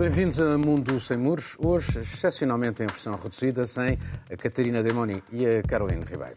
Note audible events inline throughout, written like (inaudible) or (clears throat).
Bem-vindos a Mundo Sem Muros, hoje excepcionalmente em versão reduzida, sem a Catarina Demoni e a Carolina Ribeiro.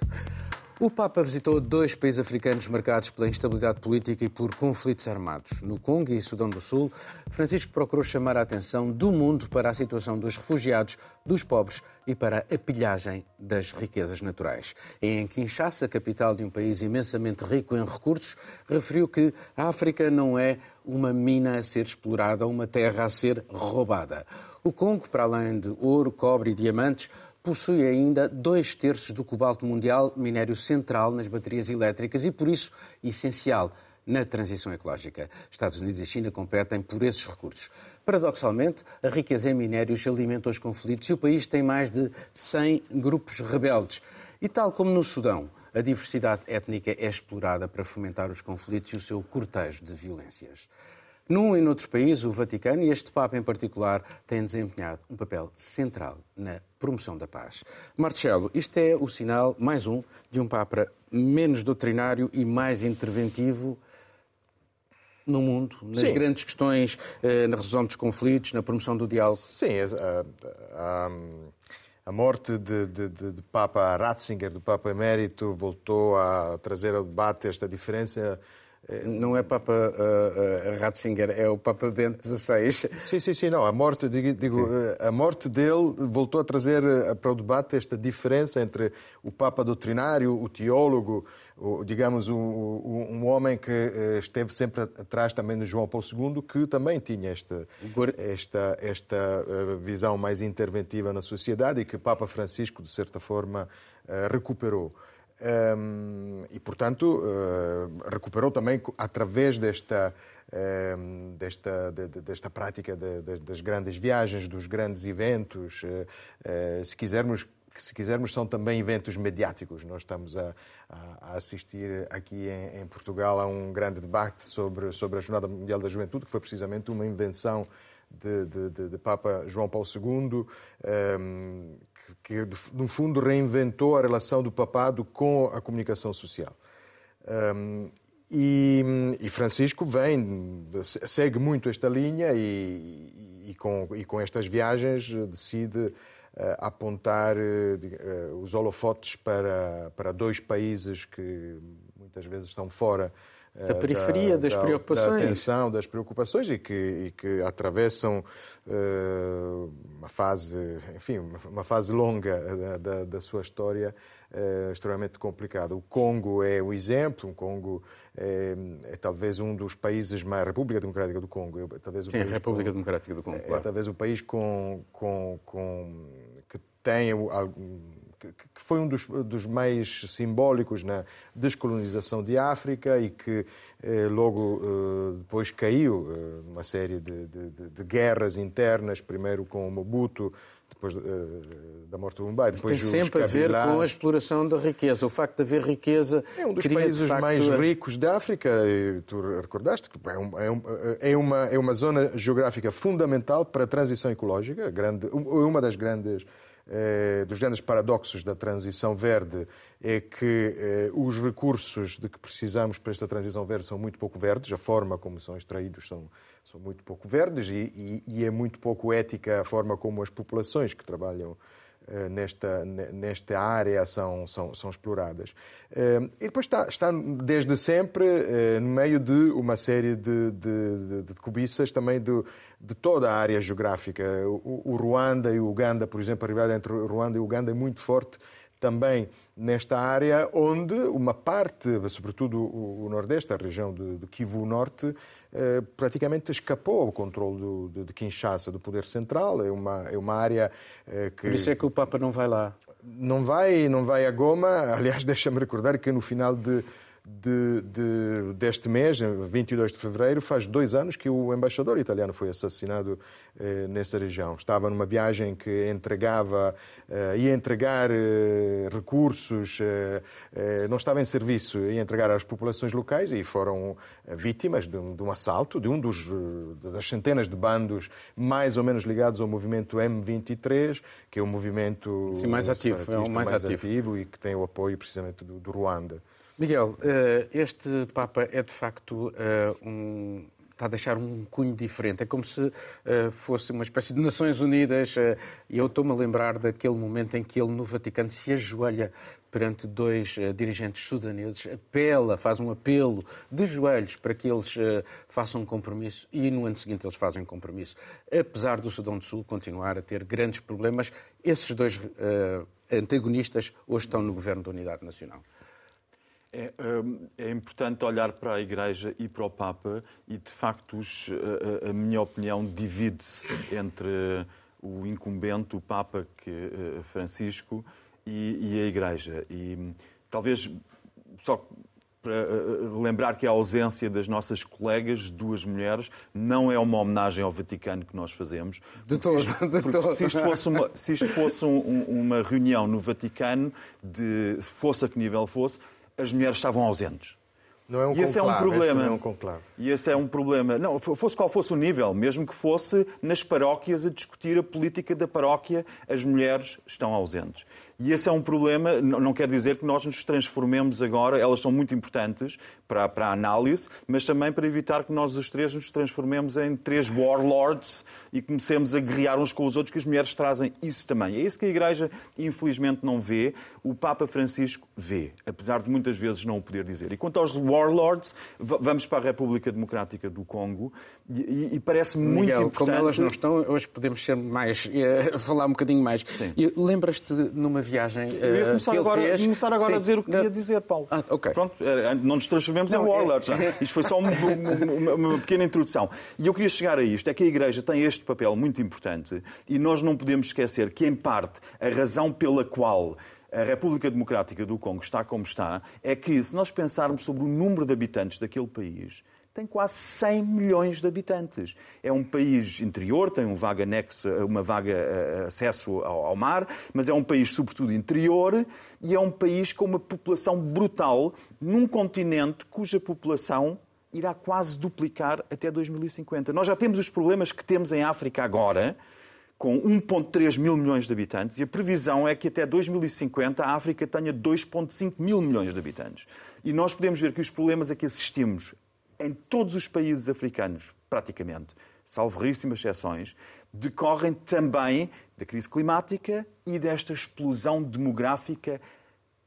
O Papa visitou dois países africanos marcados pela instabilidade política e por conflitos armados. No Congo e Sudão do Sul, Francisco procurou chamar a atenção do mundo para a situação dos refugiados, dos pobres e para a pilhagem das riquezas naturais. Em Kinshasa, capital de um país imensamente rico em recursos, referiu que a África não é uma mina a ser explorada, uma terra a ser roubada. O Congo, para além de ouro, cobre e diamantes, possui ainda dois terços do cobalto mundial, minério central nas baterias elétricas e, por isso, essencial na transição ecológica. Estados Unidos e China competem por esses recursos. Paradoxalmente, a riqueza em minérios alimenta os conflitos e o país tem mais de 100 grupos rebeldes. E tal como no Sudão, a diversidade étnica é explorada para fomentar os conflitos e o seu cortejo de violências. Num e noutros países, o Vaticano e este Papa em particular têm desempenhado um papel central na promoção da paz. Marcelo, isto é o sinal, mais um, de um Papa menos doutrinário e mais interventivo no mundo, nas Sim. grandes questões, eh, na resolução dos conflitos, na promoção do diálogo? Sim, a, a, a morte de, de, de, Papa Ratzinger, do Papa Emérito, voltou a trazer ao debate esta diferença não é Papa uh, uh, Ratzinger, é o Papa Bento XVI. Sim, sim, sim, não. A morte, digo, digo a morte dele voltou a trazer para o debate esta diferença entre o Papa doutrinário, o teólogo, o, digamos, um, um, homem que esteve sempre atrás também de João Paulo II, que também tinha esta, esta, esta visão mais interventiva na sociedade e que Papa Francisco, de certa forma, recuperou. E, portanto, uh, recuperou também através desta, desta, de, de, desta prática de, das grandes viagens, dos grandes eventos. Uh, se quisermos que, se quisermos, são também eventos mediáticos. Nós estamos a, a assistir aqui em, em, Portugal a um grande debate sobre, sobre a Jornada Mundial da Juventude, que foi precisamente uma invenção de, de, de Papa João Paulo II, um, que, no fundo, reinventou a relação do papado com a comunicação social. Um, e, e, Francisco vem, segue muito esta linha e, e, com, e com estas viagens decide uh, apontar uh, os holofotes para, para dois países que muitas vezes estão fora da periferia, da, das da, preocupações. Da atenção, das preocupações e que, e que atravessam uh, uma fase, enfim, uma fase longa da, da, da sua história uh, extremamente complicada. O Congo é o exemplo, o Congo é, é, talvez um dos países mais... A República Democrática do Congo. É, talvez o Sim, a República com, Democrática do Congo, é, é talvez o país com, com, com que tem que foi um dos, dos, mais simbólicos na descolonização de África e que eh, logo eh, depois caiu eh, numa série de, de, de, guerras internas, primeiro com Mobutu, depois eh, da morte do Mumbai. Depois tem sempre a ver com a exploração da riqueza. O facto de haver riqueza. É um dos países facto... mais ricos da África, e tu recordaste que é, um, é, um, é, uma, é uma zona geográfica fundamental para a transição ecológica, grande, uma das grandes dos grandes paradoxos da transição verde é que eh, os recursos de que precisamos para esta transição verde são muito pouco verdes, a forma como são extraídos são, são muito pouco verdes e, e, e é muito pouco ética a forma como as populações que trabalham eh, nesta, nesta área são, são, são exploradas. Eh, e depois está, está desde sempre eh, no meio de uma série de, de, de cobiças também de, de toda a área geográfica. O, o Ruanda e o Uganda, por exemplo, a rivalidade entre o Ruanda e o Uganda é muito forte também nesta área, onde uma parte, sobretudo o, Nordeste, a região de, de Kivu Norte, eh, praticamente escapou ao controle do, de, de, Kinshasa, do poder central. É uma, é uma área eh, que... Por isso é que o Papa não vai lá. Não vai, não vai a Goma. Aliás, (laughs) deixa-me recordar que no final de de, de, deste mês, 22 de fevereiro, faz dois anos que o embaixador italiano foi assassinado eh, nessa região. Estava numa viagem que entregava, eh, ia entregar eh, recursos, eh, eh, não estava em serviço, ia entregar às populações locais e foram eh, vítimas de um, de um assalto de um dos das centenas de bandos mais ou menos ligados ao movimento M23, que é um movimento Sim, mais ativo, é o mais, mais ativo. ativo e que tem o apoio precisamente do, do Ruanda. Miguel, eh, este Papa é de facto eh, um, está a deixar um cunho diferente. É como se uh, fosse uma espécie de Nações Unidas. E eu estou-me a lembrar daquele momento em que ele, no Vaticano, se ajoelha perante dois dirigentes sudaneses, apela, faz um apelo de joelhos para que eles façam um compromisso e no ano seguinte eles fazem um compromisso. Apesar do Sudão do Sul continuar a ter grandes problemas, esses dois antagonistas hoje estão no governo da Unidade Nacional. É, hum, é, importante olhar para a Igreja e para o Papa e, de facto, a, a minha opinião divide-se entre o incumbente, o Papa que, eh, Francisco, e, e, a Igreja. E talvez só para eh, lembrar que a ausência das nossas colegas, duas mulheres, não é uma homenagem ao Vaticano que nós fazemos. De todo, de todo. Se isto fosse, uma, se isto fosse um, uma reunião no Vaticano, de fosse a que nível fosse, as mulheres estavam ausentes. Não é um e esse conclave, é um problema. É um conclave. E esse é um problema. Não, fosse qual fosse o nível, mesmo que fosse nas paróquias a discutir a política da paróquia, as mulheres estão ausentes. E esse é um problema, não quer dizer que nós nos transformemos agora, elas são muito importantes para, para a análise, mas também para evitar que nós os três nos transformemos em três warlords e comecemos a guerrear uns com os outros, que as mulheres trazem isso também. É isso que a Igreja, infelizmente, não vê, o Papa Francisco vê, apesar de muitas vezes não o poder dizer. E quanto aos warlords, vamos para a República Democrática do Congo e, e parece muito Miguel, importante... como elas não estão, hoje podemos ser mais, uh, (laughs) falar um bocadinho mais. Lembras-te numa viagem Eu ia começar agora, fez... começar agora a dizer o que queria dizer, Paulo. Ah, ok. Pronto, não nos transformemos não, em warlords. É... (laughs) Isto foi só uma, uma, uma, pequena introdução. E eu queria chegar a isto, é que a Igreja tem este papel muito importante e nós não podemos esquecer que, em parte, a razão pela qual a República Democrática do Congo está como está é que, se nós pensarmos sobre o número de habitantes daquele país, tem quase 100 milhões de habitantes. É um país interior, tem um vaga anexo, uma vaga eh, acesso ao, mar, mas é um país sobretudo interior e é um país com uma população brutal num continente cuja população irá quase duplicar até 2050. Nós já temos os problemas que temos em África agora, com 1,3 mil milhões de habitantes, e a previsão é que até 2050 a África tenha 2,5 mil milhões de habitantes. E nós podemos ver que os problemas a que assistimos em todos os países africanos, praticamente, salvo raríssimas exceções, decorrem também da crise climática e desta explosão demográfica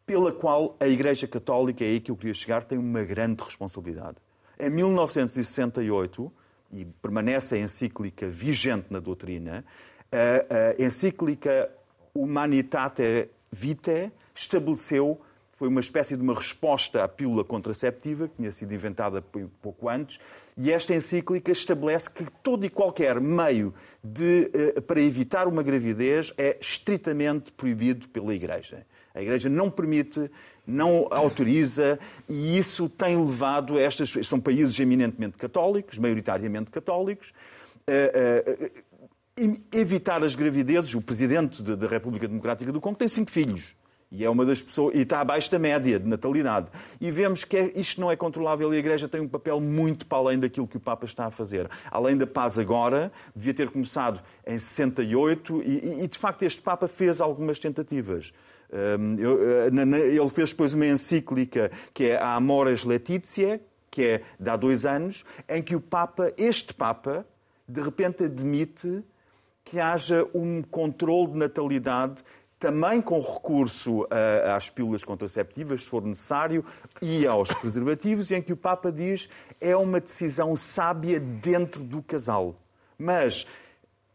pela qual a Igreja Católica, é aí que eu queria chegar, tem uma grande responsabilidade. Em 1968, e permanece a encíclica vigente na doutrina, a, encíclica Humanitate Vitae estabeleceu foi uma espécie de uma resposta à pílula contraceptiva, que tinha sido inventada pouco antes, e esta encíclica estabelece que todo e qualquer meio de, eh, para evitar uma gravidez é estritamente proibido pela Igreja. A Igreja não permite, não autoriza, e isso tem levado a estas. São países eminentemente católicos, maioritariamente católicos. Evitar as gravidezes. O presidente da República Democrática do Congo tem cinco filhos. E é uma das pessoas e está abaixo da média de natalidade. E vemos que é, isto não é controlável e a Igreja tem um papel muito para além daquilo que o Papa está a fazer. Além da paz agora, devia ter começado em 68 e, e de facto este Papa fez algumas tentativas. Hum, eh, ele fez depois uma encíclica que é a Amores Letizia, que é de há dois anos, em que o Papa, este Papa, de repente admite que haja um controle de natalidade também com recurso às pílulas contraceptivas, se for necessário, e aos (laughs) preservativos, em que o Papa diz é uma decisão sábia dentro do casal. Mas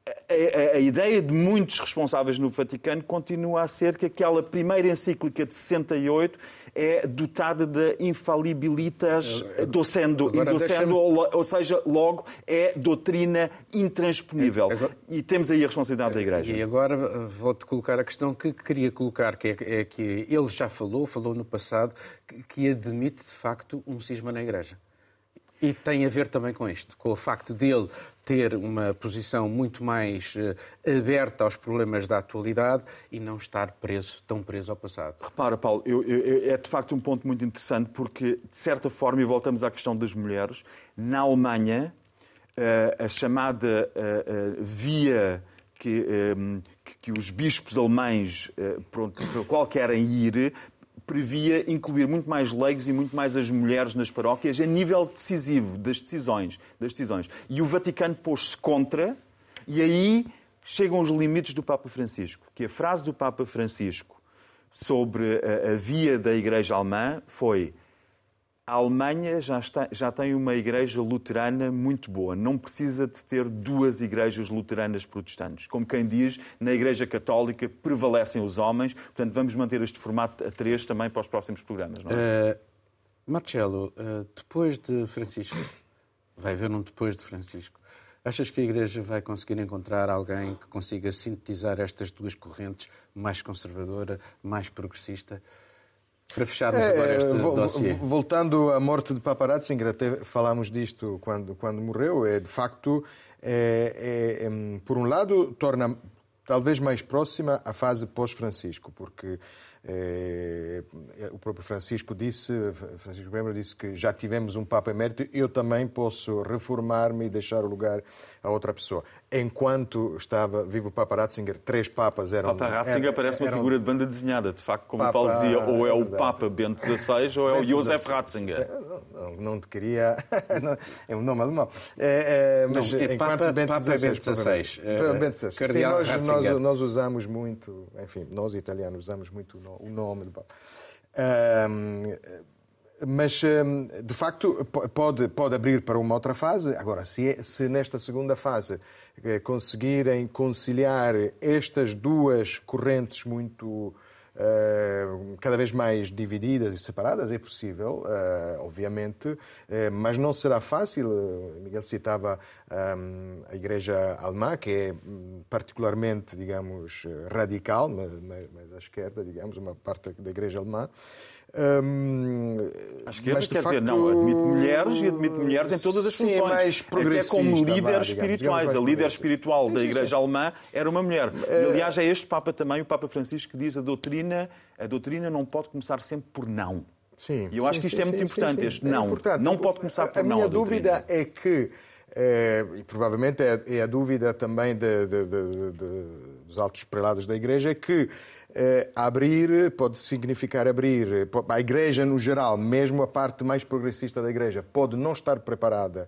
a, a, a, ideia de muitos responsáveis no Vaticano continua a ser que aquela primeira encíclica de 68 é dotada de infalibilitas docendo, indocendo ou seja, logo é doutrina intransponível. Agora... E temos aí a responsabilidade da Igreja. E agora eh, vou-te colocar a questão que queria colocar, que é, é que ele já falou, falou no passado, que, que admite de facto um cisma na Igreja. E tem a ver também com isto, com o facto dele ter uma posição muito mais uh, aberta aos problemas da atualidade e não estar preso, tão preso ao passado. Repara, Paulo, eu, eu, é de facto um ponto muito interessante porque, de certa forma, e voltamos à questão das mulheres, na Alemanha, uh, a chamada uh, via que, que, os bispos alemães, pronto, pela qual querem ir, previa incluir muito mais leigos e muito mais as mulheres nas paróquias a nível decisivo das decisões. Das decisões. E o Vaticano pôs-se contra, e aí chegam os limites do Papa Francisco. Que a frase do Papa Francisco sobre a, a via da Igreja Alemã foi a Alemanha já, está, já tem uma igreja luterana muito boa. Não precisa de ter duas igrejas luteranas protestantes. Como quem diz, na Igreja Católica prevalecem os homens. Portanto, vamos manter este formato a três também para os próximos programas. Não é? Uh, Marcelo, uh, depois de Francisco, vai haver um depois de Francisco. Achas que a Igreja vai conseguir encontrar alguém que consiga sintetizar estas duas correntes, mais conservadora, mais progressista? Para fecharmos é, agora este dossiê. Voltando à morte de Papa Ratzinger, até falámos disto quando, quando morreu, é de facto, é, é, é por um lado, torna talvez mais próxima a fase pós-Francisco, porque é, o próprio Francisco disse, Francisco Bembra disse que já tivemos um Papa emérito, eu também posso reformar-me e deixar o lugar a outra pessoa. Enquanto estava vivo o Papa Ratzinger, três papas eram... Papa Ratzinger eram, parece uma eram... figura de banda desenhada, de facto, como Papa... Paulo dizia, ou é o Papa Bento XVI ou é o Josef Ratzinger. É, não, não, te queria... (laughs) é um nome alemão. É, é, mas não, é enquanto Papa, Bento XVI... Bento XVI. É, Bento XVI. Sim, nós, nós, nós, usamos muito, enfim, nós italianos usamos muito o nome do Papa. Um, mas, hum, de facto, pode, pode abrir para uma outra fase. Agora, se, é, se nesta segunda fase eh, conseguirem conciliar estas duas correntes muito. Uh, cada vez mais divididas e separadas, é possível, uh, obviamente, mas não será fácil. Miguel citava um, a Igreja Alemã, que é hum, particularmente, digamos, radical, mas à esquerda, digamos, uma parte da Igreja Alemã. Hum, a esquerda mas, quer facto... dizer, não, admite mulheres e admite mulheres em todas as funções. Sim, mais Até como líderes espirituais. Digamos, a líder espiritual sim, da Igreja sim. Alemã era uma mulher. E, eh, aliás, é este Papa também, o Papa Francisco, que diz a doutrina, a doutrina não pode começar sempre por não. Sim, e eu acho que isto é muito importante, este não. É não pode começar por a não. A minha dúvida é que, é, e provavelmente é, é, a dúvida também de, de, de, dos altos prelados da Igreja, é que abrir pode significar abrir. A Igreja, no geral, mesmo a parte mais progressista da Igreja, pode não estar preparada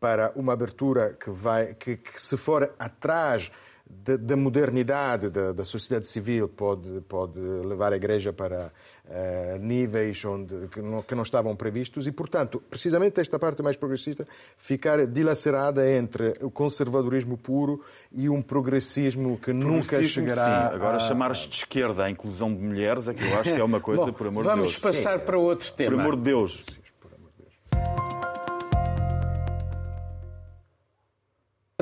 para uma abertura que, vai, que, que se for atrás da, modernidade da, da, sociedade civil pode, pode levar a Igreja para uh, níveis onde, que não, que, não, estavam previstos e, portanto, precisamente esta parte mais progressista ficar dilacerada entre o conservadorismo puro e um progressismo que nunca chegará. Sim. Agora, a... chamar-se de esquerda a inclusão de mulheres é que eu acho que é uma coisa, Bom, por amor de Deus. Vamos passar sim. para outro tema. Por amor de Deus. Sim.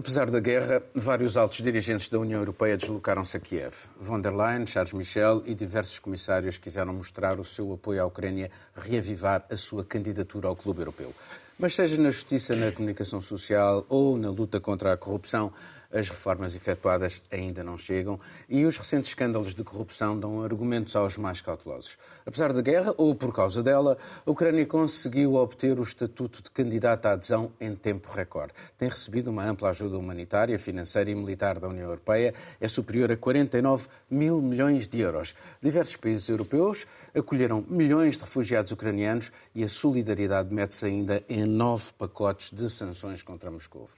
Apesar da guerra, vários altos dirigentes da União Europeia deslocaram-se a Kiev. Von der Leyen, Charles Michel e diversos comissários quiseram mostrar o seu apoio à Ucrânia, reavivar a sua candidatura ao Clube Europeu. Mas seja na justiça, na comunicação social ou na luta contra a corrupção, as reformas efetuadas ainda não chegam e os recentes escândalos de corrupção dão argumentos aos mais cautelosos. Apesar da guerra, ou por causa dela, a Ucrânia conseguiu obter o estatuto de candidata à adesão em tempo recorde. Tem recebido uma ampla ajuda humanitária, financeira e militar da União Europeia, é superior a 49 mil milhões de euros. Diversos países europeus acolheram milhões de refugiados ucranianos e a solidariedade mete-se ainda em nove pacotes de sanções contra Moscou.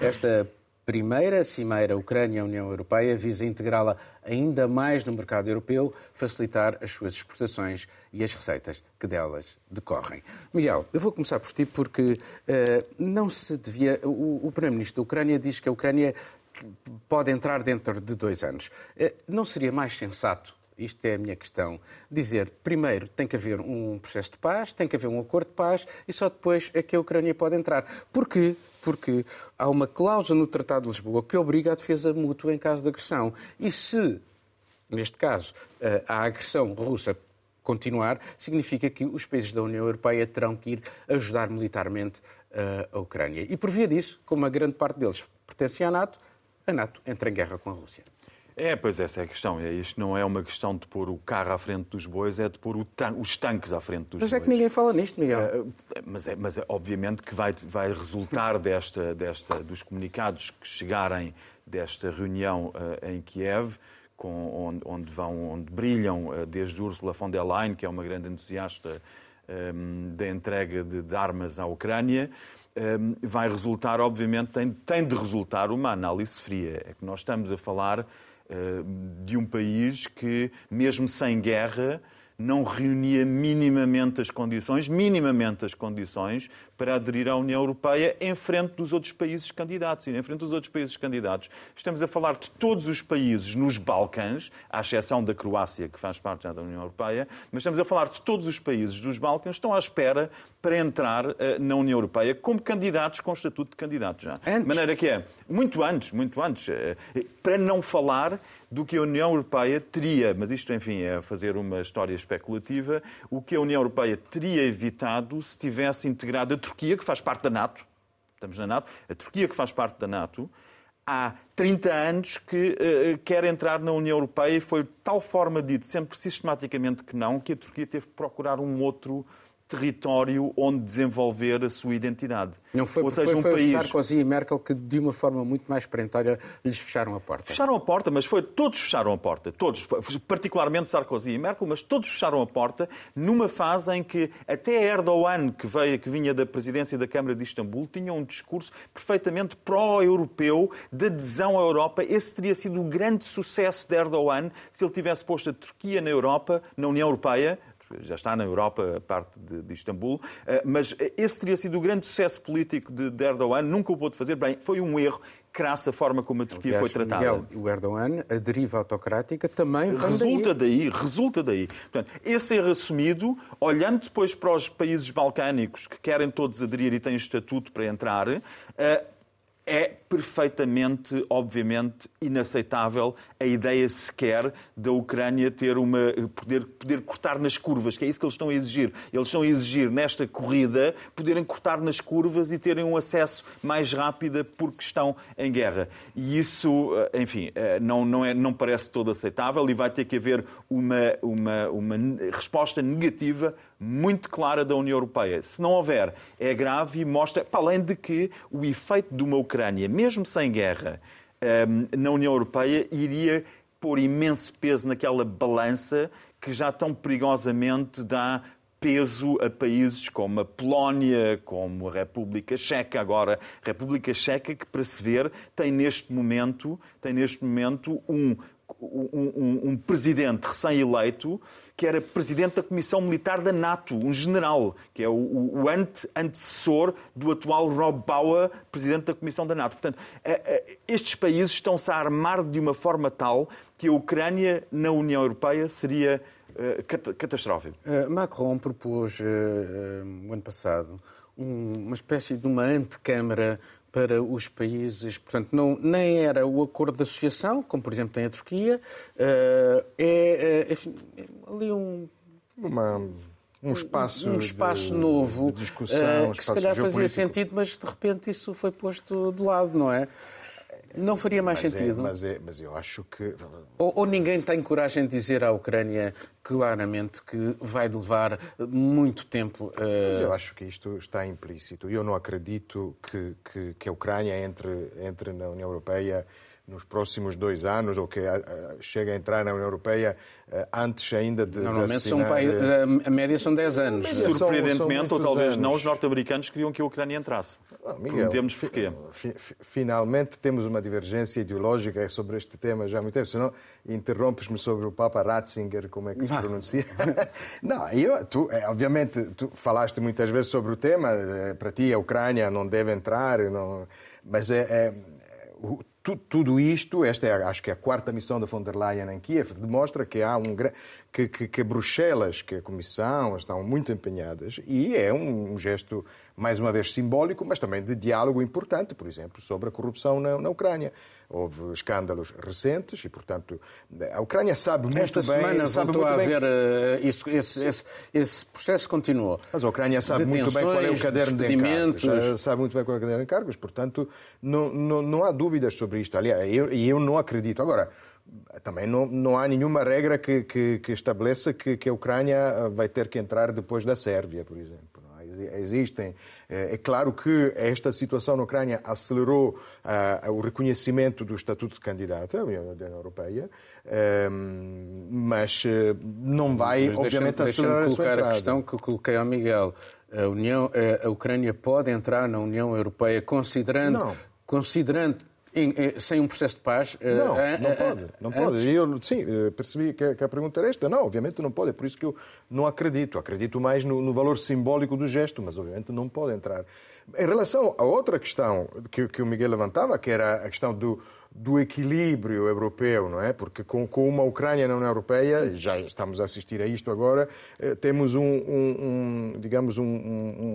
Esta primeira cimeira Ucrânia-União Europeia visa integrá-la ainda mais no mercado europeu, facilitar as suas exportações e as receitas que delas decorrem. Miguel, eu vou começar por ti porque uh, não se devia. O, o Primeiro-Ministro da Ucrânia diz que a Ucrânia pode entrar dentro de dois anos. Uh, não seria mais sensato isto é a minha questão, dizer, primeiro, tem que haver um processo de paz, tem que haver um acordo de paz e só depois é que a Ucrânia pode entrar. Porquê? Porque há uma cláusula no Tratado de Lisboa que obriga a defesa mútua em caso de agressão. E se, neste caso, eh, a agressão russa continuar, significa que os países da União Europeia terão que ir ajudar militarmente eh, a Ucrânia. E por via disso, como a grande parte deles pertence à NATO, a NATO entra em guerra com a Rússia. É, pois essa é a questão. É, isto não é uma questão de pôr o carro à frente dos bois, é de pôr tan os tanques à frente dos mas bois. Mas é que ninguém fala nisto, Miguel. É, mas, é, mas é, obviamente que vai, vai resultar (laughs) desta, desta, dos comunicados que chegarem desta reunião uh, em Kiev com, onde, onde, vão, onde brilham desde Ursula von der Leyen, que é uma grande entusiasta um, da entrega de, de, armas à Ucrânia, um, vai resultar, obviamente, tem, tem de resultar uma análise fria. É que nós estamos a falar uh, de um país que, mesmo sem guerra, não reunia minimamente as condições, minimamente as condições para aderir à União Europeia em frente dos outros países candidatos. E em frente dos outros países candidatos, estamos a falar de todos os países nos Balcãs, à exceção da Croácia, que faz parte já da União Europeia, mas estamos a falar de todos os países dos Balcãs que estão à espera para entrar uh, na União Europeia como candidatos com estatuto de candidato já. Antes. De maneira que é, muito antes, muito antes, uh, para não falar do que a União Europeia teria, mas isto, enfim, é fazer uma história especulativa, o que a União Europeia teria evitado se tivesse integrado a Turquia, que faz parte da NATO, estamos na NATO, a Turquia que faz parte da NATO, há 30 anos que uh, quer entrar na União Europeia e foi de tal forma dito, sempre sistematicamente que não, que a Turquia teve que procurar um outro território onde desenvolver a sua identidade. Não foi, Ou seja, foi, um foi país... Sarkozy e Merkel que, de uma forma muito mais perentória, lhes fecharam a porta. Fecharam a porta, mas foi todos fecharam a porta, todos, particularmente Sarkozy e Merkel, mas todos fecharam a porta numa fase em que até Erdogan, que veio, que vinha da presidência da Câmara de Istambul, tinha um discurso perfeitamente pró-europeu de adesão à Europa. Esse teria sido o grande sucesso de Erdogan se ele tivesse posto a Turquia na Europa, na União Europeia, já está na Europa, a parte de, de Istambul, eh, mas esse teria sido o grande sucesso político de, de Erdogan, nunca o pôde fazer bem, foi um erro crasso a forma como a Turquia Aliás, foi tratada. Miguel, o Erdogan, a deriva autocrática também resulta daí. daí. Resulta daí. Portanto, esse erro assumido, olhando depois para os países balcânicos que querem todos aderir e têm estatuto para entrar, uh, é perfeitamente, obviamente, inaceitável a ideia sequer da Ucrânia ter uma poder, poder cortar nas curvas, que é isso que eles estão a exigir. Eles estão a exigir nesta corrida poderem cortar nas curvas e terem um acesso mais rápido porque estão em guerra. E isso, eh, enfim, eh, não, não, é, não parece todo aceitável e vai ter que haver uma, uma, uma resposta negativa muito clara da União Europeia. Se não houver, é grave e mostra, para além de que o efeito de uma Ucrânia, mesmo sem guerra, ehm, na União Europeia, iria pôr imenso peso naquela balança que já tão perigosamente dá peso a países como a Polónia, como a República Checa. Agora, República Checa, que para se ver, tem neste momento, tem neste momento um, um, um, um presidente recém-eleito que era presidente da Comissão Militar da NATO, um general, que é o, o, o ante, antecessor do atual Rob Bauer, presidente da Comissão da NATO. Portanto, estes países estão-se a armar de uma forma tal que a Ucrânia na União Europeia seria uh, catastrófico. Uh, Macron propôs, uh, uh, ano passado, um, uma espécie de uma antecâmara para os países, portanto, não, nem era o acordo de associação, como por exemplo tem a Turquia, uh, é, é, ali um. Uma, um espaço, um, espaço de, novo de discussão, uh, que se calhar fazia sentido, mas de repente isso foi posto de lado, não é? Não faria mais mas é, sentido. É, mas, é, mas eu acho que. Ou, ou, ninguém tem coragem de dizer à Ucrânia claramente que vai levar muito tempo. Uh... Mas eu acho que isto está implícito. Eu não acredito que, que, que a Ucrânia entre, entre na União Europeia nos próximos dois anos, ou que chega a entrar na União Europeia eh, antes ainda de, Normalmente de assinar... são, eh, a média são 10 anos. Surpreendentemente, ou talvez anos. não, os norte-americanos queriam que a Ucrânia entrasse. Ah, Miguel, Perguntemos porquê. Finalmente temos uma divergência ideológica sobre este tema já há muito tempo, senão interrompes-me sobre o Papa Ratzinger, como é que se pronuncia. (laughs) não, eu, tu, é, obviamente, tu falaste muitas vezes sobre o tema, para ti a Ucrânia não deve entrar, não... mas é, é tudo isto, esta é, acho que é a quarta missão da von der Leyen em Kiev, demonstra que há um que, que, que Bruxelas, que a Comissão estão muito empenhadas e é um, um gesto mais uma vez simbólico, mas também de diálogo importante, por exemplo, sobre a corrupção na, na Ucrânia. Houve escândalos recentes e, portanto, a Ucrânia sabe muito Esta bem... Esta semana voltou a haver uh, isso, esse, esse, esse, processo continuou. Mas a Ucrânia sabe muito bem qual é o caderno de encargos. Sabe muito bem qual é o caderno de encargos, portanto, não, não, não há dúvidas sobre isto. Aliás, eu, eu não acredito. Agora, também não, não há nenhuma regra que, que, que estabeleça que, que a Ucrânia vai ter que entrar depois da Sérvia, por exemplo existem. É claro que esta situação na Ucrânia acelerou uh, o reconhecimento do estatuto de candidato à União Europeia, uh, mas não vai, mas obviamente, acelerar deixa colocar a, a questão que eu coloquei ao Miguel. A, União, a Ucrânia pode entrar na União Europeia considerando, não. considerando sem um processo de paz? Eh, não, não pode. Não pode. Eu, sim, eh, percebi que, a pergunta era esta. Não, obviamente não pode. É por isso que eu não acredito. Acredito mais no, no valor simbólico do gesto, mas obviamente não pode entrar. Em relação a outra questão que, que o Miguel levantava, que era a questão do, do equilíbrio europeu, não é? Porque com, com, uma Ucrânia na União Europeia, já estamos a assistir a isto agora, temos um, um, um digamos, um,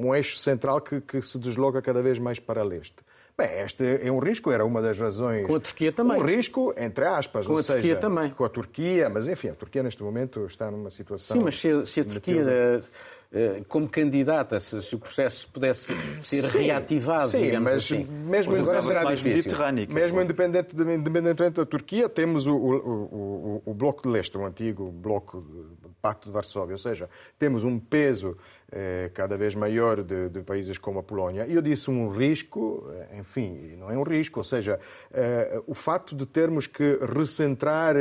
um, eixo central que, que se desloca cada vez mais para leste. Bem, este é um risco, era uma das razões. Com a Turquia também. Um risco, entre aspas. Com a seja, Turquia também. Com a Turquia, mas enfim, a Turquia neste momento está numa situação. Sim, mas se a, se a Turquia, eh, como candidata, se, se, o processo pudesse ser sim, reativado, sim, digamos mas assim. Mesmo, agora será mais difícil. Mesmo independente de, independentemente da Turquia, temos o, o, o, o Bloco de Leste, o antigo Bloco de Pacto de Varsóvia, ou seja, temos um peso eh, cada vez maior de, de, países como a Polónia. E eu disse um risco, eh, enfim, não é um risco, ou seja, eh, o facto de termos que recentrar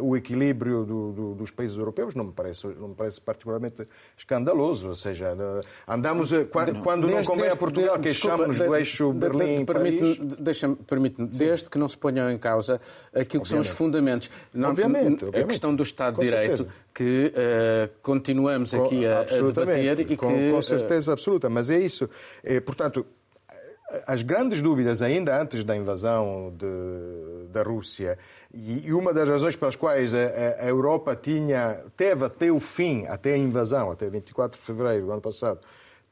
o equilíbrio do, do, dos países europeus não me parece, não me parece particularmente escandaloso, ou seja, andamos, quando, quando não convém a Portugal, queixamos-nos do eixo Berlim-Paris... Deixa-me, permite-me, desde que não se ponham em causa aquilo que são os fundamentos. Não, obviamente, obviamente, A questão do Estado de Direito, certeza. Que uh, continuamos aqui a, a debater e com, que... Com certeza absoluta, mas é isso. É, portanto, as grandes dúvidas, ainda antes da invasão de, da Rússia, e uma das razões pelas quais a, a, Europa tinha, teve até o fim, até a invasão, até 24 de fevereiro do ano passado,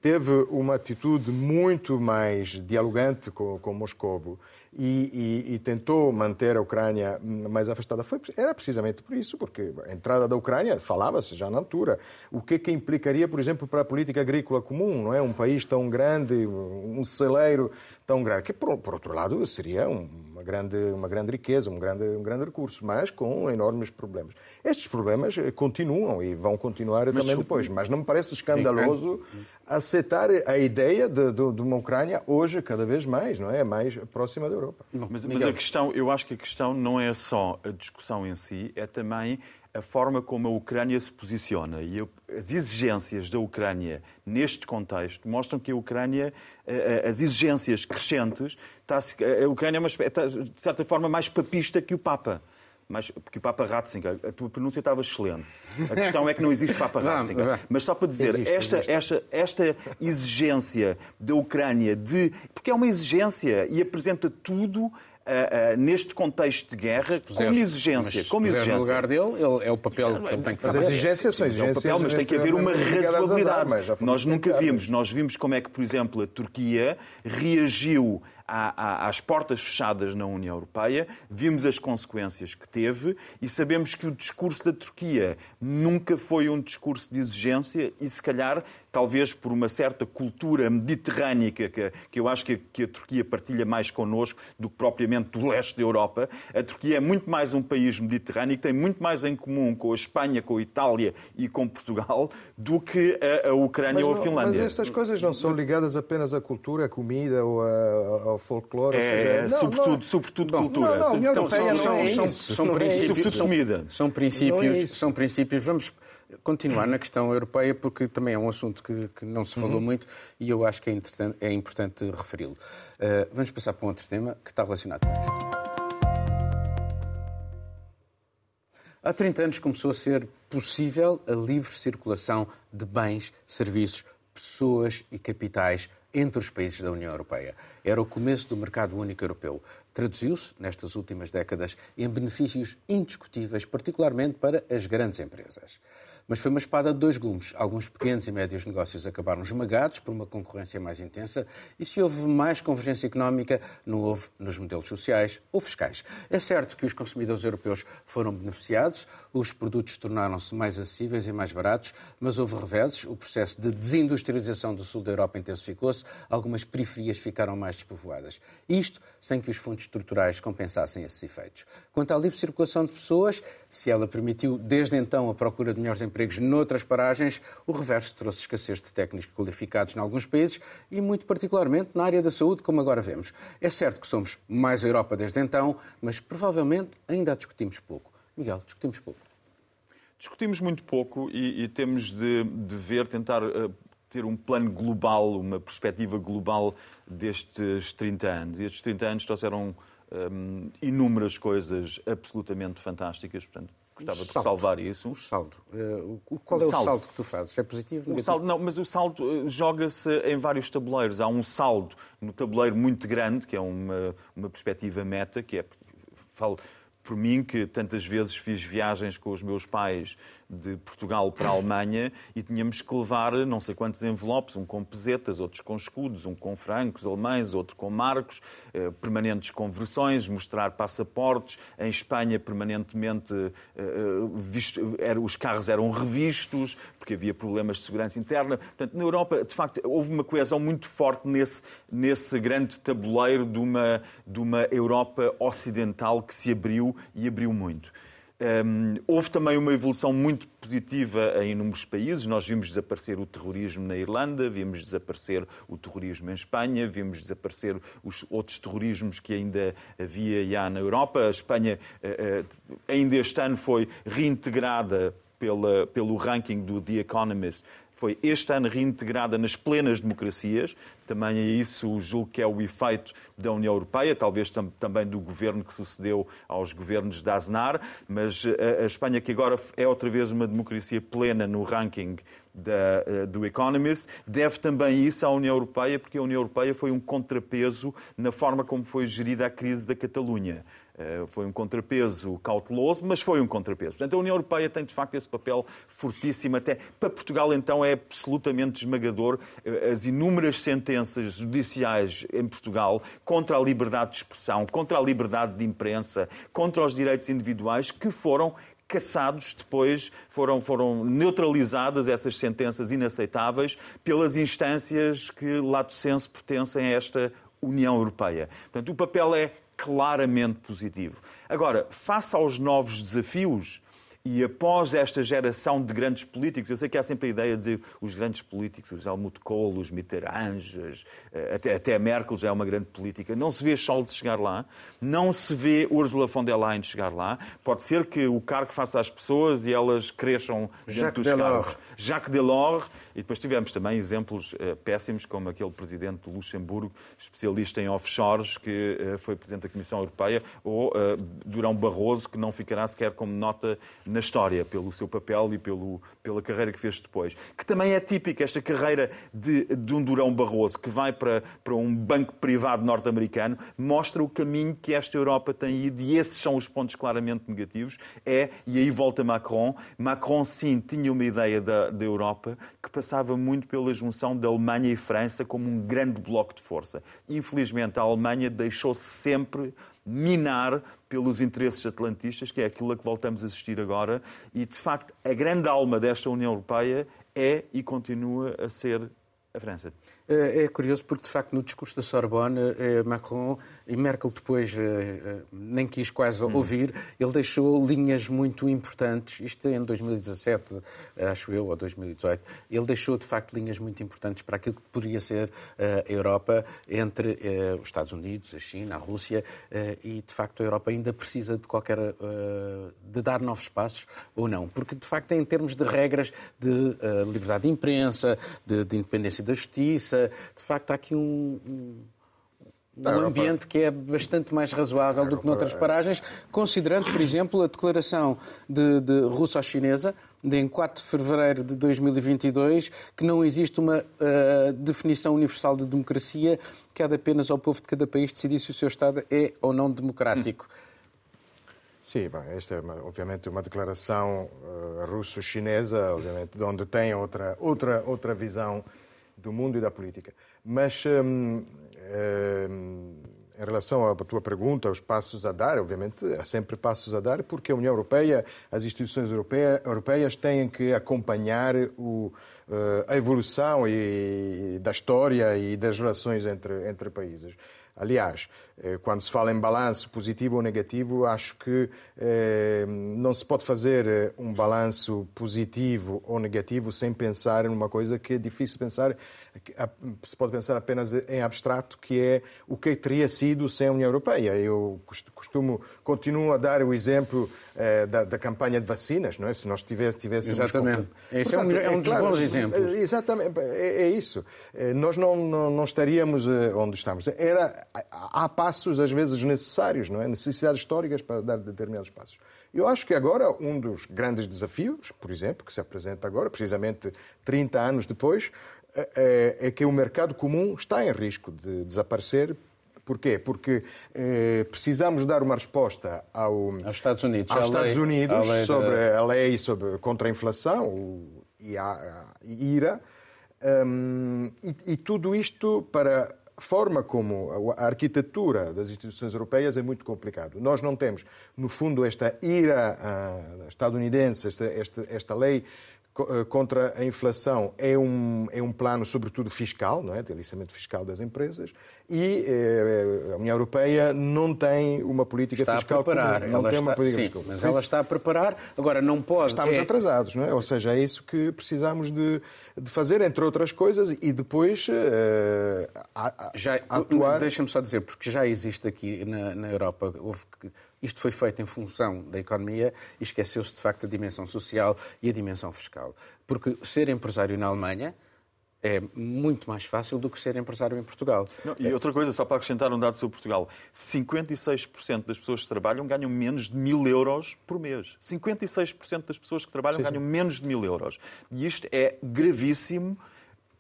teve uma atitude muito mais dialogante com, com Moscou e, e, e, tentou manter a Ucrânia mais afastada. Foi, era precisamente por isso, porque a entrada da Ucrânia, falava-se já na altura, o que, que implicaria, por exemplo, para a política agrícola comum, não é? Um país tão grande, um celeiro tão grande, que por, por outro lado seria uma grande, uma grande riqueza, um grande, um grande recurso, mas com enormes problemas. Estes problemas eh, continuam e vão continuar mas, também depois, mas não me parece escandaloso aceitar a ideia de, de, de, uma Ucrânia hoje cada vez mais, não é? Mais próxima da Europa. Mas, mas a questão, eu acho que a questão não é só a discussão em si, é também a forma como a Ucrânia se posiciona. E as exigências da Ucrânia neste contexto mostram que a Ucrânia, eh, eh, as exigências crescentes, está, a Ucrânia é uma, está, de certa forma mais papista que o Papa. Mas, porque o Papa Ratzinger, a tua pronúncia estava excelente. A questão é que não existe Papa (laughs) Ratzinger. Mas só para dizer, existe, esta, existe. Esta, esta exigência da Ucrânia de. Porque é uma exigência e apresenta tudo Uh, uh, neste contexto de guerra, puseres, como exigência. Mas como exigência. no lugar dele, ele, é o papel que ele tem que fazer. As exigências são exigências. É o papel, mas tem que haver uma razoabilidade. Nós nunca vimos. Nós vimos como é que, por exemplo, a Turquia reagiu às portas fechadas na União Europeia, vimos as consequências que teve e sabemos que o discurso da Turquia nunca foi um discurso de exigência e, se calhar, talvez por uma certa cultura mediterrânica que, que eu acho que, que a Turquia partilha mais connosco do que propriamente do leste da Europa. A Turquia é muito mais um país mediterrâneo, tem muito mais em comum com a Espanha, com a Itália e com Portugal do que a, a Ucrânia mas ou a Finlândia. Mas estas coisas não são ligadas apenas à cultura, à comida ou ao folclore? É, seja, sobretudo, não, sobretudo Bom, cultura. Não, não, então, são, são, é são, são, princípios, são, são, princípios, são princípios. Vamos continuar na questão europeia, porque também é um assunto que, que não se falou uhum. muito e eu acho que é, é importante referi-lo. Uh, vamos passar para um outro tema que está relacionado com isto. Há 30 anos começou a ser possível a livre circulação de bens, serviços, pessoas e capitais entre os países da União Europeia. Era o começo do mercado único europeu. Traduziu-se, nestas últimas décadas, em benefícios indiscutíveis, particularmente para as grandes empresas. Mas foi uma espada de dois gumes. Alguns pequenos e médios negócios acabaram esmagados por uma concorrência mais intensa e se houve mais convergência económica, não houve nos modelos sociais ou fiscais. É certo que os consumidores europeus foram beneficiados, os produtos tornaram-se mais acessíveis e mais baratos, mas houve reveses, o processo de desindustrialização do sul da Europa intensificou-se, algumas periferias ficaram mais despovoadas. Isto sem que os fundos estruturais compensassem esses efeitos. Quanto à livre circulação de pessoas, se ela permitiu desde então a procura de melhores empregos noutras paragens, o reverso trouxe escassez de técnicos qualificados em alguns países e, muito particularmente, na área da saúde, como agora vemos. É certo que somos mais a Europa desde então, mas provavelmente ainda a discutimos pouco. Miguel, discutimos pouco. Discutimos muito pouco e, e temos de, de, ver, tentar uh, ter um plano global, uma perspectiva global destes 30 anos. E estes 30 anos trouxeram um, inúmeras coisas absolutamente fantásticas, portanto, gostava de salvar isso. O saldo. Uh, qual é o saldo. saldo. que tu fazes? É positivo? O saldo, não, mas o saldo eh, joga-se em vários tabuleiros. Há um saldo no tabuleiro muito grande, que é uma, uma perspectiva meta, que é. Falo, por mim, que tantas vezes fiz viagens com os meus pais de Portugal para a Alemanha e tínhamos que levar não sei quantos envelopes, um com pesetas, outros com escudos, um com francos alemães, outro com marcos, eh, permanentes conversões, mostrar passaportes. Em Espanha, permanentemente, eh, eh, visto, era, os carros eram revistos, porque havia problemas de segurança interna. Portanto, na Europa, de facto, houve uma coesão muito forte nesse, nesse grande tabuleiro de uma, de uma Europa ocidental que se abriu e abriu muito. Um, houve também uma evolução muito positiva em inúmeros países. Nós vimos desaparecer o terrorismo na Irlanda, vimos desaparecer o terrorismo em Espanha, vimos desaparecer os outros terrorismos que ainda havia já na Europa. A Espanha, uh, uh, ainda este ano, foi reintegrada pela, pelo ranking do The Economist foi este ano reintegrada nas plenas democracias. Também é isso, julgo que é o efeito da União Europeia, talvez tam também do governo que sucedeu aos governos da Aznar, mas a, a Espanha, que agora é outra vez uma democracia plena no ranking da, eh, do Economist, deve também isso à União Europeia, porque a União Europeia foi um contrapeso na forma como foi gerida a crise da Catalunha. Eh, foi um contrapeso cauteloso, mas foi um contrapeso. Portanto, a União Europeia tem, de facto, esse papel fortíssimo. Até para Portugal, então, é absolutamente esmagador eh, as inúmeras sentenças judiciais em Portugal contra a liberdade de expressão, contra a liberdade de imprensa, contra os direitos individuais que foram cassados depois, foram, foram neutralizadas essas sentenças inaceitáveis pelas instâncias que, lato senso, pertencem a esta União Europeia. Portanto, o papel é claramente positivo. Agora, face aos novos desafios, e após esta geração de grandes políticos, eu sei que há sempre a ideia de dizer os grandes políticos, os Helmut Kohl, os Mitterrand, eh, até, até a Merkel já é uma grande política. Não se vê Scholz chegar lá, não se vê Ursula von der Leyen chegar lá. Pode ser que o cargo faça às pessoas e elas cresçam dentro Jacques dos Delors. cargos. Jacques Delors e depois tivemos também exemplos uh, péssimos, como aquele presidente do Luxemburgo, especialista em offshores, que uh, foi presidente da Comissão Europeia, ou uh, Durão Barroso, que não ficará sequer como nota na história pelo seu papel e pelo, pela carreira que fez depois. Que também é típica esta carreira de, de um Durão Barroso, que vai para, para um banco privado norte-americano, mostra o caminho que esta Europa tem ido, e esses são os pontos claramente negativos. É, e aí volta Macron. Macron, sim, tinha uma ideia da, da Europa que passava muito pela junção da Alemanha e França como um grande bloco de força. Infelizmente, a Alemanha deixou-se sempre minar pelos interesses atlantistas, que é aquilo a que voltamos a assistir agora, e de facto a grande alma desta União Europeia é e continua a ser a França. É, é curioso porque, de facto, no discurso da Sorbonne, eh, Macron e Merkel depois eh, eh, nem quis quase hum. ouvir, ele deixou linhas muito importantes, isto em 2017, acho eu, ou 2018, ele deixou, de facto, linhas muito importantes para aquilo que poderia ser a Europa entre os Estados Unidos, a China, a Rússia, e, de facto, a Europa ainda precisa de qualquer... de dar novos passos ou não, porque, de facto, em termos de regras de liberdade de imprensa, de, de independência da justiça, de facto, há aqui um, um um ambiente que é bastante mais razoável do que noutras paragens, considerando, por exemplo, a declaração de, de russo-chinesa de em 4 de fevereiro de 2022 que não existe uma uh, definição universal de democracia, que há de apenas ao povo de cada país decidir se o seu Estado é ou não democrático. Sim, bem, esta é uma, obviamente uma declaração uh, russo-chinesa, obviamente, onde tem outra, outra, outra visão do mundo e da política. Mas hum, hum, em relação à tua pergunta, aos passos a dar, obviamente há sempre passos a dar, porque a União Europeia, as instituições europeias, têm que acompanhar o, a evolução e, da história e das relações entre, entre países. Aliás, eh, quando se fala em balanço positivo ou negativo, acho que eh, não se pode fazer eh, um balanço positivo ou negativo sem pensar numa coisa que é difícil pensar. Se pode pensar apenas em abstrato, que é o que teria sido sem a União Europeia. Eu costumo, continuo a dar o exemplo da, da campanha de vacinas, não é? Se nós tivéssemos... Exatamente. Esse Portanto, é um, é um dos claro, bons exemplos. Exatamente, é, é, isso. Nós não, não, não estaríamos onde estamos. Era, há passos, às vezes, necessários, não é? necessidades históricas para dar determinados passos. Eu acho que agora um dos grandes desafios, por exemplo, que se apresenta agora, precisamente 30 anos depois, é, é, é que o mercado comum está em risco de desaparecer Porquê? Porque eh, precisamos dar uma resposta ao, aos Estados Unidos, aos Estados lei, Unidos a sobre da... a lei sobre, contra a inflação e a, a IRA. Um, e, e, tudo isto para a forma como a arquitetura das instituições europeias é muito complicado. Nós não temos, no fundo, esta ira uh, estadunidense, esta, esta, esta lei contra a inflação é um, é um plano, sobretudo fiscal, não é? de aliciamento fiscal das empresas, e eh, a União Europeia não tem uma política está fiscal a preparar. Comum, não ela tem está, uma política sim, fiscal. Mas ela está a preparar, agora não pode. Estamos é... atrasados, não é? Ou seja, é isso que precisamos de, de fazer, entre outras coisas, e depois uh, a, a, já, atuar. Deixa-me só dizer, porque já existe aqui na, na Europa, houve isto foi feito em função da economia e esqueceu-se, de facto, a dimensão social e a dimensão fiscal. Porque ser empresário na Alemanha é muito mais fácil do que ser empresário em Portugal. Não, e outra coisa, só para acrescentar um dado sobre Portugal: 56% das pessoas que trabalham ganham menos de mil euros por mês. 56% das pessoas que trabalham sim, sim. ganham menos de mil euros. E isto é gravíssimo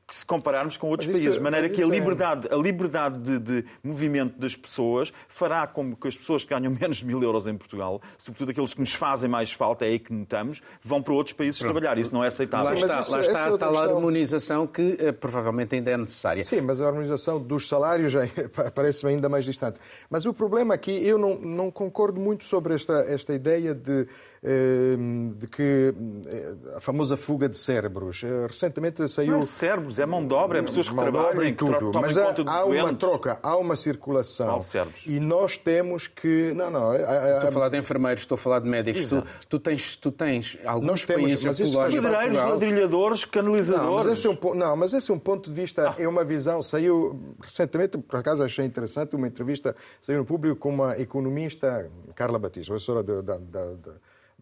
que se compararmos com outros países, de maneira que a é- liberdade, a liberdade de, de, movimento das pessoas fará com que as pessoas que ganham (laughs) menos de mil euros em Portugal, sobretudo aqueles que nos fazem mais falta, é aí que notamos, vão para outros países Pronto. trabalhar. Isso não é aceitável. Lá está, lá está a tal harmonização que uh, provavelmente ainda é necessária. Sim, mas a harmonização dos salários é, (laughs) parece-me ainda mais distante. Mas o problema aqui, eu não, não concordo muito sobre esta, esta ideia de de que eh, a famosa fuga de cérebros. Eh, recentemente saiu. Não é cérebros, é mão de obra, é pessoas que trabalham e tudo. Que Mas há, há uma troca, há uma circulação. E nós temos que. Não, não. A, a, estou a falar de enfermeiros, estou a falar de médicos. Tu, tu, tens, tu tens alguns nós temos, países, mas isso Pedreiros, ladrilhadores, canalizadores. Não mas, esse é um, não, mas esse é um ponto de vista, ah. é uma visão. Saiu recentemente, por acaso achei interessante, uma entrevista saiu no público com uma economista, Carla Batista, professora da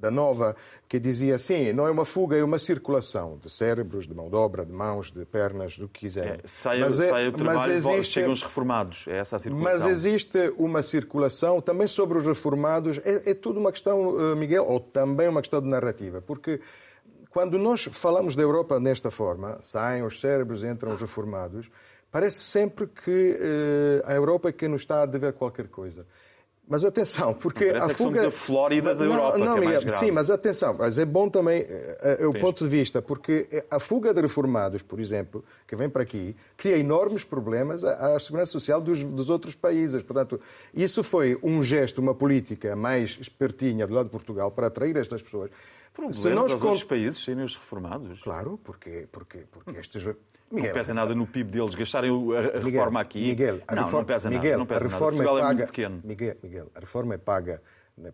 da Nova, que dizia assim: não é uma fuga, é uma circulação de cérebros, de mão de obra, de mãos, de pernas, do que quiser. É, sai, mas é, sai o trabalho, mas existe, chegam os reformados. É essa a circulação. Mas existe uma circulação também sobre os reformados. É, é tudo uma questão, eh, Miguel, ou também uma questão de narrativa, porque quando nós falamos da Europa nesta forma, saem os cérebros, entram os reformados, parece sempre que eh, a Europa é que nos está a dever qualquer coisa. Mas atenção, porque a fuga... Que somos a Flórida da Europa, não, não, é Sim, mas atenção, mas é bom também uh, o ponto de vista, porque a fuga de reformados, por exemplo, que vem para aqui, cria enormes problemas à, à segurança social dos, dos, outros países. Portanto, isso foi um gesto, uma política mais espertinha do lado de Portugal para atrair estas pessoas. Problema Se nós aos outros países serem os reformados? Claro, porque, porque, porque (clears throat) estes Miguel, não pesa nada no PIB deles gastarem a, Miguel, reforma aqui. Miguel, a não, reforma, não pesa Miguel, nada. Não pesa a reforma nada. Portugal é, paga, é muito pequeno. Miguel, Miguel, a reforma é paga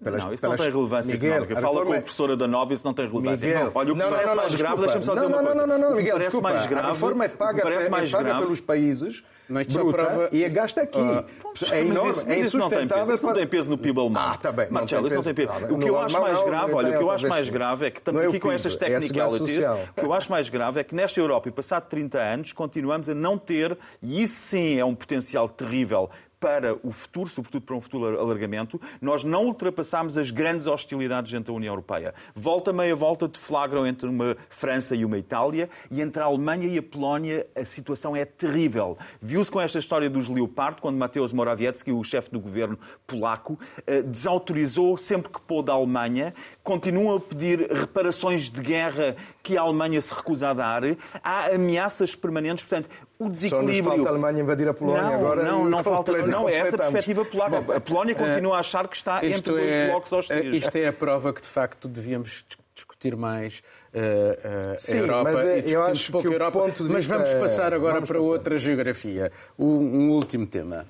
Pelas, não, isso pelas... não tem relevância Miguel, económica. Fala com a professora da Nova, isso não tem relevância. Miguel, Olha, o que não, parece não, mais grave, deixa-me só dizer não, uma coisa. Não, não, não, Miguel, parece desculpa, mais grave, a reforma é paga, parece é, mais paga grave, pelos países bruta prova... e é gasta aqui. Ah, é enorme, isso, é isso não tem peso. Isso não tem peso no PIB alemão. Ah, tá bem. Marcelo, isso não tem peso. O que eu acho mais grave, olha, o que eu acho mais grave é que estamos aqui com estas technicalities. O que eu acho mais grave é que nesta Europa, e passado 30 anos, continuamos a não ter, e isso sim é um potencial terrível para o futuro, sobretudo para um futuro alargamento, nós não ultrapassámos as grandes hostilidades entre a União Europeia. Volta meia volta de flagram entre uma França e uma Itália, e entre a Alemanha e a Polónia a situação é terrível. Viu-se com esta história dos Leopard, quando Mateusz Morawiecki, o chefe do governo polaco, eh, desautorizou sempre que pôde a Alemanha, continuam a pedir reparações de guerra que a Alemanha se recusa a dar, há ameaças permanentes, portanto, o desequilíbrio. Só nos falta a Alemanha invadir a Polónia não, agora. Não, não falta. Não, é essa perspectiva polaca. Bom, a Polónia continua a achar que está entre dois é, blocos hostis. Isto é a prova que, de facto, devíamos discutir mais Sim, a Europa mas é, e discutimos pouco a Europa. Mas vamos passar agora vamos para passar. outra geografia. Um, um último tema.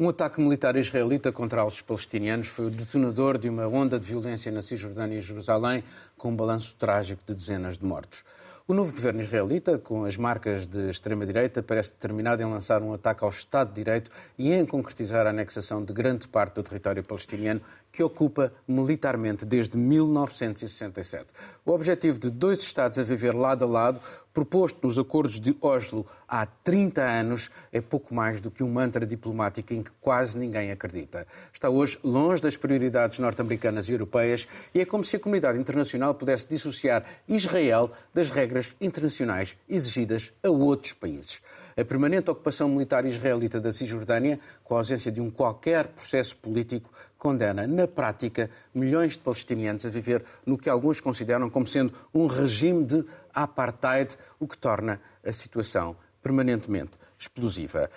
Um ataque militar israelita contra os palestinianos foi o detonador de uma onda de violência na Cisjordânia e Jerusalém, com um balanço trágico de dezenas de mortos. O novo governo israelita, com as marcas de extrema-direita, parece determinado em lançar um ataque ao Estado de Direito e em concretizar a anexação de grande parte do território palestiniano que ocupa militarmente desde 1967. O objetivo de dois Estados a viver lado a lado, proposto nos acordos de Oslo há 30 anos, é pouco mais do que um mantra diplomático em que quase ninguém acredita. Está hoje longe das prioridades norte-americanas e europeias e é como se a comunidade internacional pudesse dissociar Israel das regras internacionais exigidas a outros países. A permanente ocupação militar israelita da Cisjordânia, com a ausência de um qualquer processo político, condena, na prática, milhões de palestinianos a viver no que alguns consideram como sendo um regime de apartheid, o que torna a situação permanentemente explosiva.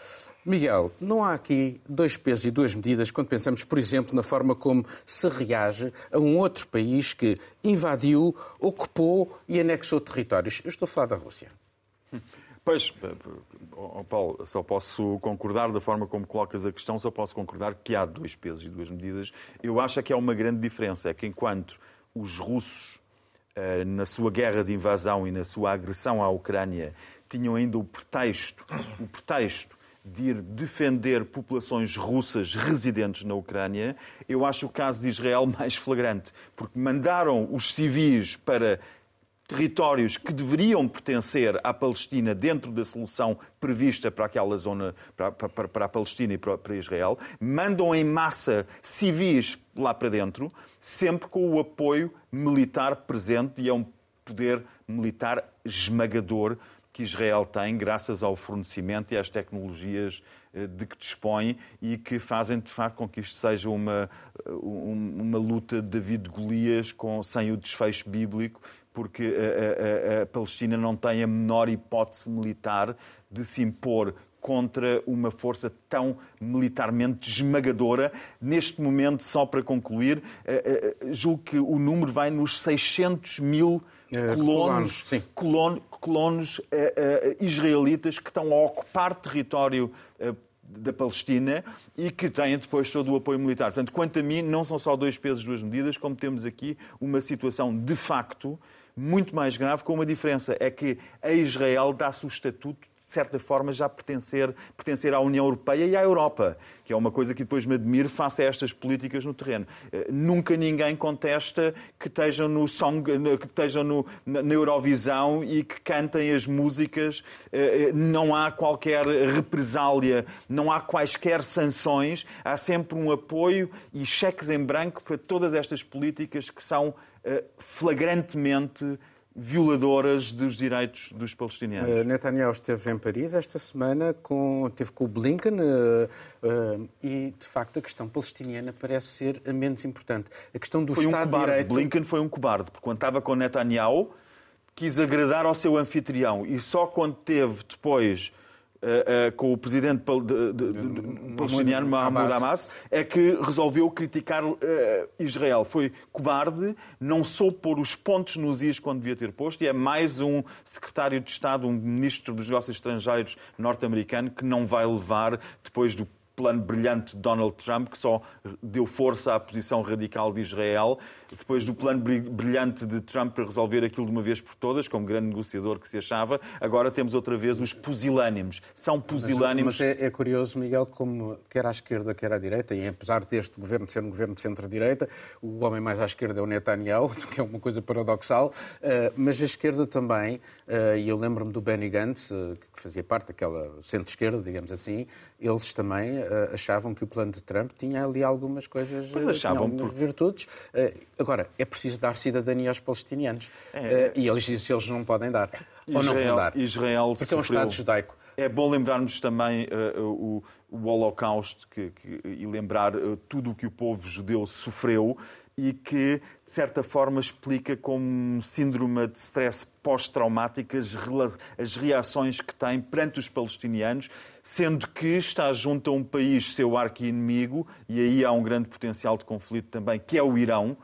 Miguel, não há aqui dois pesos e duas medidas quando pensamos, por exemplo, na forma como se reage a um outro país que invadiu, ocupou e anexou territórios. Eu estou a falar da Rússia. Pois, oh, Paulo, só posso concordar da forma como colocas a questão, só posso concordar que há dois pesos e duas medidas. Eu acho que há uma grande diferença, é que enquanto os russos, eh, na sua guerra de invasão e na sua agressão à Ucrânia, tinham ainda o pretexto, o pretexto de ir defender populações russas residentes na Ucrânia, eu acho o caso de Israel (laughs) mais flagrante, porque mandaram os civis para territórios que deveriam pertencer à Palestina dentro da solução prevista para aquela zona, para, para, para a Palestina e para, para Israel, mandam em massa civis lá para dentro, sempre com o apoio militar presente e é um poder militar esmagador que Israel tem graças ao fornecimento e às tecnologias eh, de que dispõe e que fazem de facto com que isto seja uma, eh, uma luta de David Golias com, sem o desfecho bíblico porque a, a, a Palestina não tem a menor hipótese militar de se impor contra uma força tão militarmente esmagadora. Neste momento, só para concluir, eh, eh, julgo que o número vai nos 600 mil é, colonos, colonos, colonos uh, israelitas que estão a ocupar território da Palestina e que têm depois todo o apoio militar. Portanto, quanto a mim, não são só dois pesos, duas medidas, como temos aqui uma situação de facto muito mais grave, com uma diferença: é que a Israel dá-se o estatuto de certa forma, já pertencer, pertencer à União Europeia e à Europa, que é uma coisa que depois me admiro face a estas políticas no terreno. Eh, nunca ninguém contesta que estejam, no song, que estejam no, na Eurovisão e que cantem as músicas. Eh, eh, não há qualquer represália, não há quaisquer sanções, há sempre um apoio e cheques em branco para todas estas políticas que são flagrantemente violadoras dos direitos dos palestinianos. Uh, Netanyahu esteve em Paris esta semana, com, esteve com o Blinken uh, e, de facto, a questão palestiniana parece ser a menos importante. A questão do foi Estado um cobarde. de Direito... Blinken foi um cobarde, porque quando estava com Netanyahu quis agradar ao seu anfitrião e só quando teve depois uh, com o presidente palestiniano Mahmoud Hamas, é que resolveu criticar uh, Israel. Foi cobarde, não soube pôr os pontos nos is quando devia ter posto, e é mais um secretário de Estado, um ministro dos negócios estrangeiros norte-americano que não vai levar, depois do plano brilhante de Donald Trump, que só deu força à posição radical de Israel, depois do plano brilhante de Trump para resolver aquilo de uma vez por todas, como grande negociador que se achava, agora temos outra vez os pusilânimes. São pusilânimes. Mas, mas é, é, curioso, Miguel, como quer à esquerda, quer à direita, e apesar deste governo ser um governo de centro-direita, o homem mais à esquerda é o Netanyahu, (laughs) que é uma coisa paradoxal, uh, mas a esquerda também, uh, e eu lembro-me do Benny Gantz, uh, que fazia parte daquela centro-esquerda, digamos assim, eles também achavam que o plano de Trump tinha ali algumas coisas, pois achavam, por... virtudes. Agora, é preciso dar cidadania aos palestinianos. É... E eles, se eles não podem dar. Israel, ou não vão dar. Israel Porque é um Estado judaico. É bom lembrarmos também uh, o, o Holocausto que, que, e lembrar uh, tudo o que o povo judeu sofreu e que, de certa forma, explica como síndrome de stress pós-traumático as, reações que tem perante os palestinianos, sendo que está junto a um país seu arqui-inimigo, e aí há um grande potencial de conflito também, que é o Irão,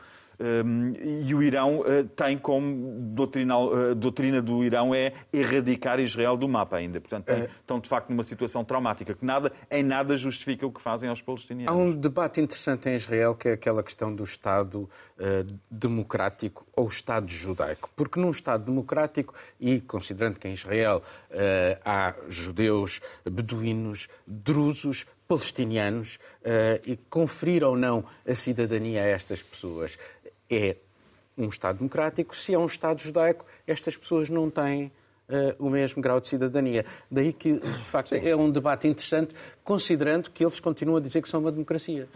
e o Irão eh, tem como doutrinal, eh, doutrina do Irão é erradicar Israel do mapa ainda. Portanto, tem, é. estão de facto numa situação traumática que nada, em nada justifica o que fazem aos palestinianos. Há um debate interessante em Israel que é aquela questão do Estado uh, democrático ou Estado judaico. Porque num Estado democrático, e considerando que em Israel há judeus, beduínos, drusos, palestinianos e conferir ou não a cidadania a estas pessoas é um Estado democrático. Se é um Estado judaico, estas pessoas não têm uh, o mesmo grau de cidadania. Daí que, de facto, Sim. é um debate interessante, considerando que eles continuam a dizer que são uma democracia.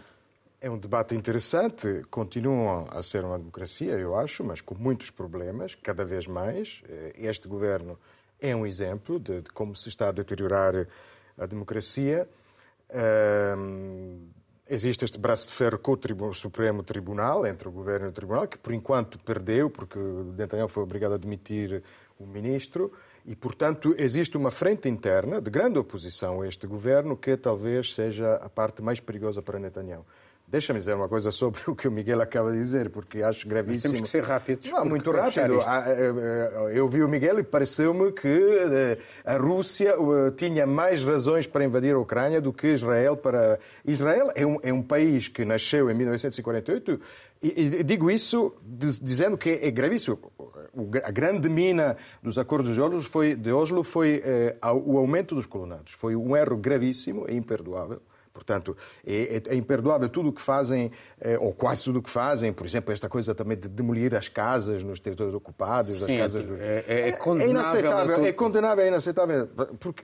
É um debate interessante, continuam a ser uma democracia, eu acho, mas com muitos problemas, cada vez mais. Eh, este governo é um exemplo de, de como se está a deteriorar a democracia. Existe este braço de ferro com o Supremo Tribunal, entre o Governo e o Tribunal, que por enquanto perdeu, porque Netanyahu foi obrigado a admitir o ministro, e portanto existe uma frente interna de grande oposição a este governo que talvez seja a parte mais perigosa para Netanyahu. Deixa-me dizer uma coisa sobre (laughs) o que o Miguel acaba de dizer, porque acho gravíssimo. Mas temos que ser rápidos. Não, muito rápido. Ah, eh, eh, eu vi o Miguel e pareceu-me que eh, a Rússia tinha mais razões para invadir a Ucrânia do que Israel para. Israel é um, é um país que nasceu em 1948 e, digo isso dizendo que é gravíssimo. A grande mina dos acordos de Oslo foi, de Oslo foi o aumento dos colonados. Foi um erro gravíssimo e imperdoável. Portanto, é, é, é imperdoável tudo o que fazem, ou quase tudo o que fazem, por exemplo, esta coisa também de demolir as casas nos territórios ocupados, Sim, as casas dos... é, é, é, é inaceitável, é condenável, é inaceitável, porque,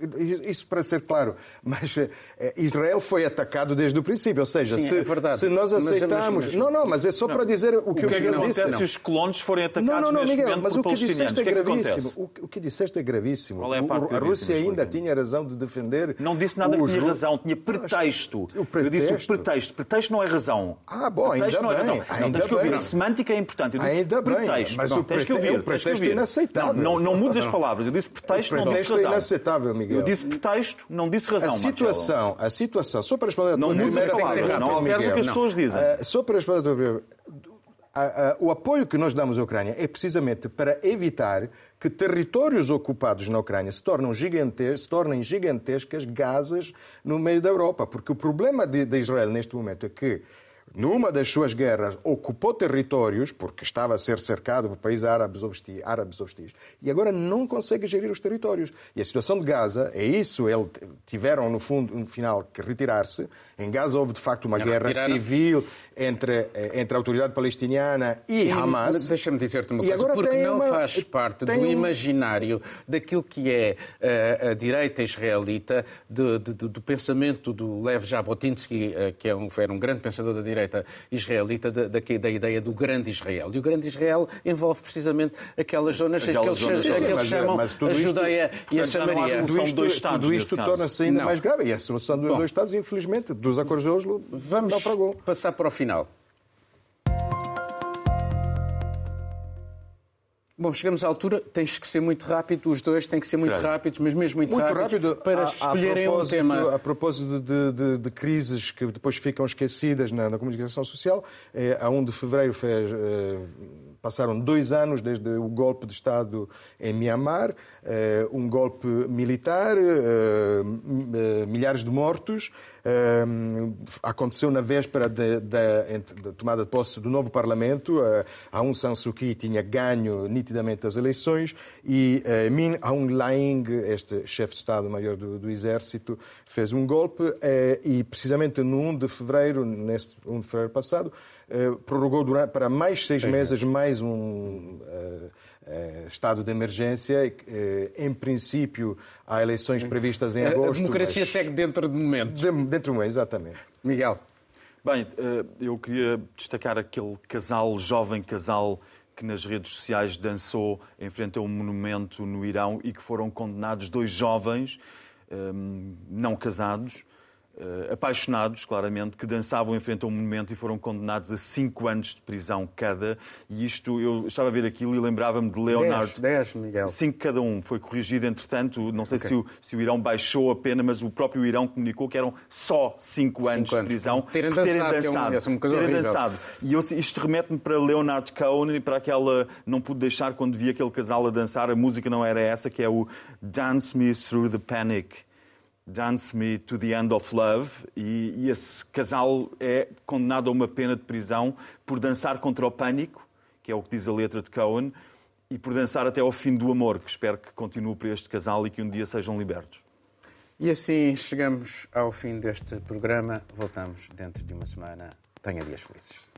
isso para ser claro, (laughs) mas é, Israel foi atacado desde o princípio, ou seja, Sim, se, é se, nós aceitamos... Mas, mas, não, não, mas é só não. para dizer o que o, que Miguel é que disse. se os colonos forem atacados não, não, não, Miguel, mas o que disseste é gravíssimo. O, o que disseste é gravíssimo. Qual é a, parte a Rússia ainda tinha razão de defender... Não disse nada que tinha razão, tinha pretexto. Eu disse o pretexto. Pretexto não é razão. Ah, bom, ainda não é razão. bem. Não, tens que ouvir. A semântica é importante. Eu disse ainda pretexto. Bem, mas não, o tens que ouvir. O pretexto é inaceitável. Não, não, não mudes as palavras. Eu disse pretexto, não disse razão. é inaceitável, Miguel. Eu disse pretexto, não disse razão, a situação, A situação, só para responder a tua Não mudes as palavras. Não alteres o que as pessoas dizem. Uh, só para responder a tua primeira o apoio que nós damos à Ucrânia é precisamente para evitar que territórios ocupados na Ucrânia se, tornem gigantescas, se tornem gigantescas Gazas no meio da Europa. Porque o problema de, de Israel neste momento é que numa das suas guerras, ocupou territórios, porque estava a ser cercado por países árabes hostis, árabes hostis, e agora não consegue gerir os territórios. E a situação de Gaza, é isso, eles tiveram, no fundo, no final, que retirar-se. Em Gaza houve, de facto, uma guerra civil entre, eh, entre a autoridade palestiniana e, e Hamas. Deixa-me dizer-te uma coisa, porque não uma, faz parte do um... imaginário daquilo que é a, eh, a direita israelita, do, do, do, pensamento do Lev Jabotinsky, eh, que é um, era um grande pensador da direita, israelita da, da, da, ideia do grande Israel. E o grande Israel envolve precisamente aquelas zonas aquelas que eles, zonas, que eles chamam mas, mas a Judeia isto, e a Samaria. Tudo isto, dois Estados, tudo isto torna-se ainda não. mais grave. E a solução dos Bom, dois Estados, infelizmente, dos acordos de Oslo, vamos passar para o final. Bom, chegamos à altura, tens que ser muito rápido, os dois têm que ser muito Será? rápidos, mas mesmo muito, muito rápidos, rápido, para a, escolherem um tema. A propósito de, de, de, crises que depois ficam esquecidas na, na comunicação social, é, a 1 de fevereiro fez. É, passaram dois anos desde o golpe de Estado em Myanmar, eh, um golpe militar, eh, eh, milhares de mortos. Aconteceu na véspera da tomada de posse do novo Parlamento. Aung San Suu Kyi tinha ganho nitidamente as eleições e Min Aung Hlaing, este chefe de Estado-Maior do, do, Exército, fez um golpe e precisamente no 1 de fevereiro, neste 1 de fevereiro passado, eh, prorrogou durante, para mais seis, seis meses, meses, mais um uh, uh, estado de emergência. Uh, em princípio, há eleições previstas em agosto. A democracia segue dentro de momento. De, dentro de um mês, exatamente. Miguel. Bem, eu queria destacar aquele casal, jovem casal, que nas redes sociais dançou em frente a um monumento no Irão e que foram condenados dois jovens um, não casados, apaixonados, claramente, que dançavam em frente a um monumento e foram condenados a cinco anos de prisão cada. E isto, eu estava a ver aquilo e lembrava-me de Leonardo. 10, Miguel. Cinco cada um. Foi corrigido, entretanto. Não sei okay. se, o, se, o, Irão baixou a pena, mas o próprio Irão comunicou que eram só cinco, cinco anos, anos, de prisão terem por terem dançado. É, uma, é terem dançado. E eu, isto remete-me para Leonard Cohen e para aquela. Não pude deixar quando vi aquele casal a dançar. A música não era essa, que é o Dance Me Through the Panic. Dance Me to the End of Love, e, e, esse casal é condenado a uma pena de prisão por dançar contra o pânico, que é o que diz a letra de Cohen, e por dançar até ao fim do amor, que espero que continue para este casal e que um dia sejam libertos. E assim chegamos ao fim deste programa. Voltamos dentro de uma semana. Tenha dias felizes.